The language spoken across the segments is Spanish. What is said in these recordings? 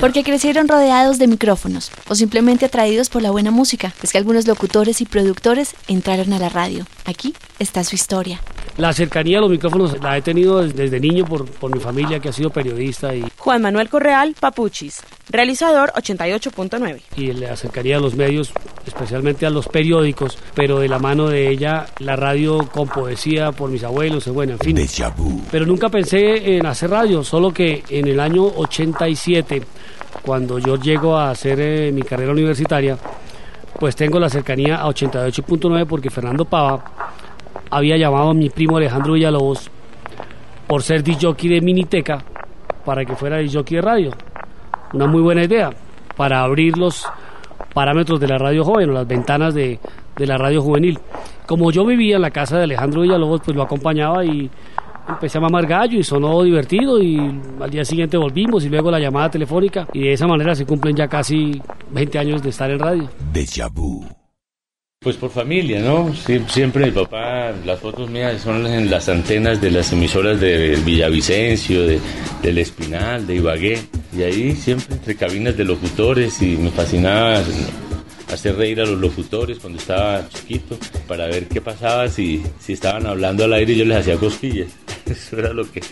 Porque crecieron rodeados de micrófonos o simplemente atraídos por la buena música. Es que algunos locutores y productores entraron a la radio. Aquí está su historia. La cercanía a los micrófonos la he tenido desde niño por, por mi familia que ha sido periodista. Y, Juan Manuel Correal Papuchis, realizador 88.9. Y la cercanía a los medios, especialmente a los periódicos, pero de la mano de ella, la radio con poesía por mis abuelos, bueno, en fin. Pero nunca pensé en hacer radio, solo que en el año 87, cuando yo llego a hacer eh, mi carrera universitaria, pues tengo la cercanía a 88.9 porque Fernando Pava había llamado a mi primo Alejandro Villalobos por ser DJ de Miniteca para que fuera DJ de radio. Una muy buena idea para abrir los parámetros de la radio joven o las ventanas de, de la radio juvenil. Como yo vivía en la casa de Alejandro Villalobos, pues lo acompañaba y empecé a mamar gallo y sonó divertido y al día siguiente volvimos y luego la llamada telefónica y de esa manera se cumplen ya casi 20 años de estar en radio. Deja vu. Pues por familia, ¿no? siempre mi papá, las fotos mías son en las antenas de las emisoras de Villavicencio, de, del Espinal, de Ibagué. Y ahí siempre entre cabinas de locutores y me fascinaba hacer reír a los locutores cuando estaba chiquito para ver qué pasaba si, si estaban hablando al aire y yo les hacía cosquillas. Eso era lo que...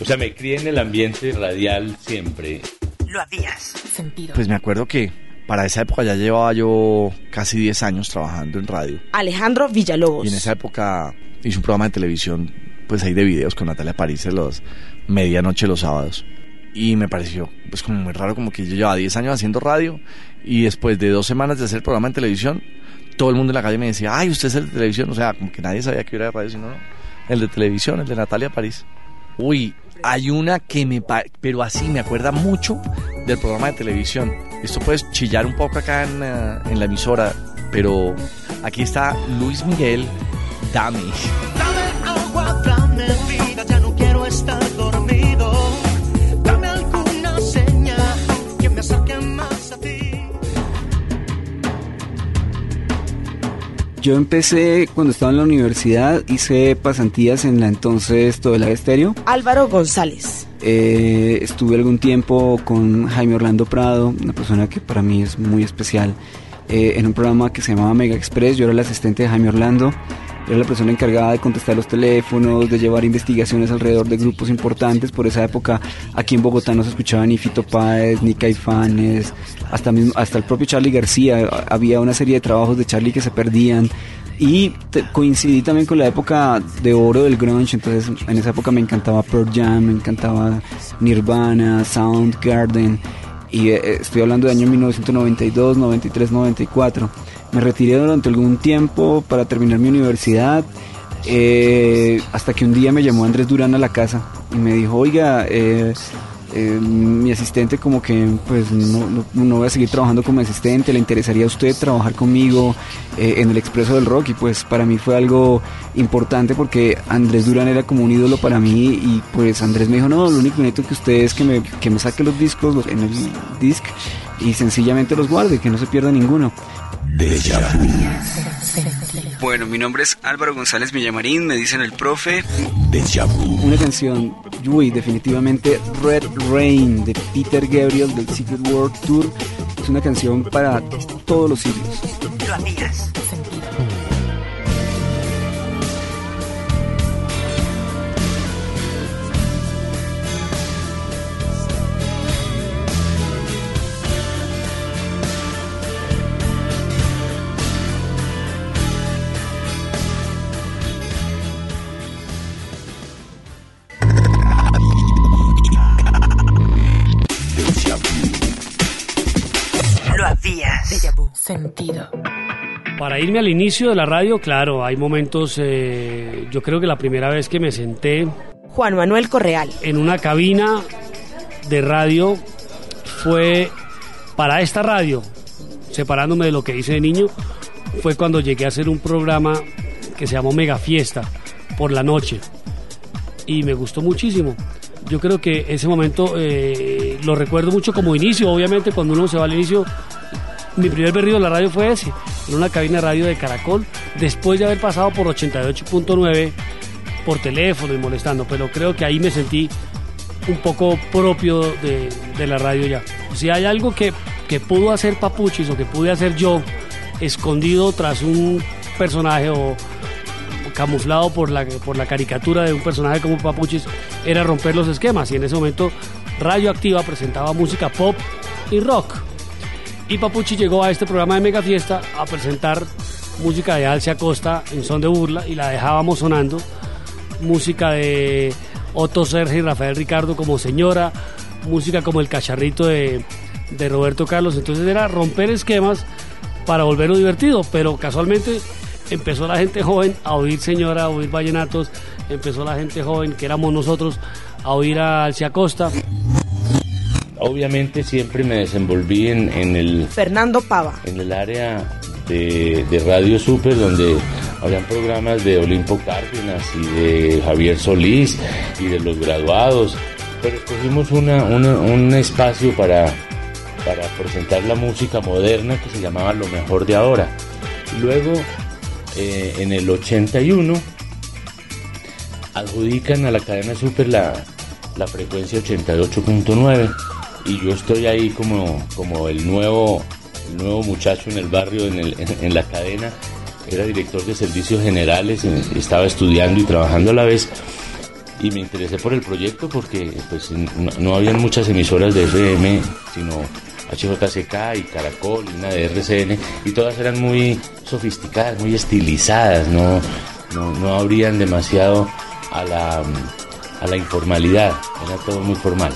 O sea, me crié en el ambiente radial siempre. Lo habías sentido. Pues me acuerdo que para esa época ya llevaba yo casi 10 años trabajando en radio. Alejandro Villalobos. Y en esa época hice un programa de televisión, pues ahí de videos con Natalia París los medianoche los sábados. Y me pareció pues como muy raro, como que yo llevaba 10 años haciendo radio y después de dos semanas de hacer el programa en televisión, todo el mundo en la calle me decía, ay, usted es el de televisión. O sea, como que nadie sabía que era de radio, sino no, el de televisión, el de Natalia París. Uy, hay una que me... Pero así me acuerda mucho del programa de televisión. Esto puede chillar un poco acá en, eh, en la emisora, pero aquí está Luis Miguel, Dame. Yo empecé cuando estaba en la universidad, hice pasantías en la entonces Todo el Estéreo. Álvaro González. Eh, estuve algún tiempo con Jaime Orlando Prado, una persona que para mí es muy especial, eh, en un programa que se llamaba Mega Express. Yo era el asistente de Jaime Orlando, era la persona encargada de contestar los teléfonos, de llevar investigaciones alrededor de grupos importantes. Por esa época aquí en Bogotá no se escuchaba ni Fito Páez, ni Caifanes, hasta, mismo, hasta el propio Charlie García. Había una serie de trabajos de Charlie que se perdían. Y coincidí también con la época de oro del grunge, entonces en esa época me encantaba Pearl Jam, me encantaba Nirvana, Soundgarden, y eh, estoy hablando de año 1992, 93, 94. Me retiré durante algún tiempo para terminar mi universidad, eh, hasta que un día me llamó Andrés Durán a la casa y me dijo, oiga, eh, eh, mi asistente como que pues no, no, voy a seguir trabajando como asistente, le interesaría a usted trabajar conmigo eh, en el Expreso del Rock y pues para mí fue algo importante porque Andrés Durán era como un ídolo para mí y pues Andrés me dijo no, lo único que necesito que usted es que me, que me saque los discos en el disc y sencillamente los guarde, que no se pierda ninguno. Bueno, mi nombre es Álvaro González Villamarín, me dicen el profe. Una canción, uy, definitivamente Red Rain de Peter Gabriel del Secret World Tour. Es una canción para todos los siglos. Sentido. Para irme al inicio de la radio, claro, hay momentos, eh, yo creo que la primera vez que me senté... Juan Manuel Correal. En una cabina de radio fue para esta radio, separándome de lo que hice de niño, fue cuando llegué a hacer un programa que se llamó Mega Fiesta por la noche y me gustó muchísimo. Yo creo que ese momento eh, lo recuerdo mucho como inicio, obviamente cuando uno se va al inicio, mi primer berrido en la radio fue ese, en una cabina de radio de Caracol, después de haber pasado por 88.9 por teléfono y molestando, pero creo que ahí me sentí un poco propio de, la radio ya. Si hay algo que, que pudo hacer Papuchis o que pude hacer yo, escondido tras un personaje o camuflado por la, por la caricatura de un personaje como Papuchis, era romper los esquemas. Y en ese momento Radio Activa presentaba música pop y rock. Y Papuchi llegó a este programa de Mega Fiesta a presentar música de Alcia Costa en son de burla y la dejábamos sonando. Música de Otto Sergio y Rafael Ricardo como señora, música como el cacharrito de, Roberto Carlos. Entonces era romper esquemas para volverlo divertido, pero casualmente empezó la gente joven a oír señora, a oír vallenatos, empezó la gente joven, que éramos nosotros, a oír a Alcia Costa. Obviamente siempre me desenvolví en, en el... Fernando Pava. En el área de, de, Radio Super, donde habían programas de Olimpo Cárdenas y de Javier Solís y de los graduados, pero escogimos una, un espacio para, para presentar la música moderna que se llamaba Lo Mejor de Ahora. Luego eh, en el 81 adjudican a la cadena Super la, la frecuencia 88.9 y yo estoy ahí como, como el, nuevo, nuevo muchacho en el barrio, en, el, en, la cadena. Era director de servicios generales, estaba estudiando y trabajando a la vez y me interesé por el proyecto porque pues no, no habían muchas emisoras de FM, sino HJCK y Caracol y una de RCN y todas eran muy sofisticadas, muy estilizadas, no, no, no abrían demasiado a la, a la informalidad, era todo muy formal.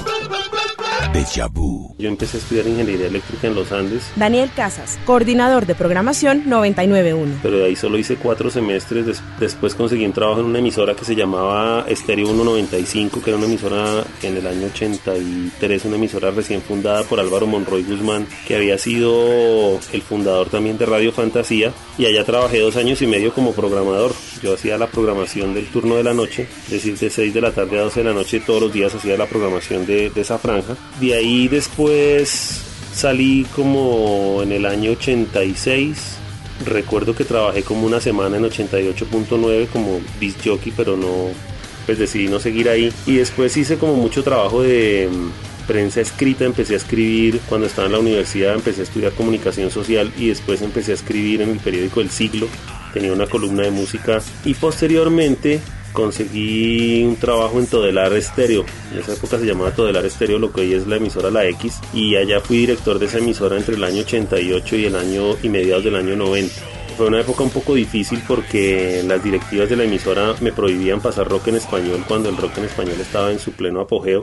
Yo empecé a estudiar ingeniería eléctrica en los Andes. Daniel Casas, coordinador de programación 991. Pero de ahí solo hice cuatro semestres. después conseguí un trabajo en una emisora que se llamaba Estéreo 195, que era una emisora en el año 83, una emisora recién fundada por Álvaro Monroy Guzmán, que había sido el fundador también de Radio Fantasía. Y allá trabajé dos años y medio como programador. Yo hacía la programación del turno de la noche, es decir, de 6 de la tarde a 12 de la noche, todos los días hacía la programación de, de esa franja. De ahí después salí como en el año 86. Recuerdo que trabajé como una semana en 88.9 como disc jockey, pero no, pues decidí no seguir ahí. Y después hice como mucho trabajo de mm, prensa escrita, empecé a escribir cuando estaba en la universidad, empecé a estudiar comunicación social y después empecé a escribir en el periódico El Siglo. Tenía una columna de música y posteriormente conseguí un trabajo en Todelar Estéreo. En esa época se llamaba Todelar Estéreo, lo que hoy es la emisora La X. Y allá fui director de esa emisora entre el año 88 y el año y mediados del año 90. Fue una época un poco difícil porque las directivas de la emisora me prohibían pasar rock en español cuando el rock en español estaba en su pleno apogeo.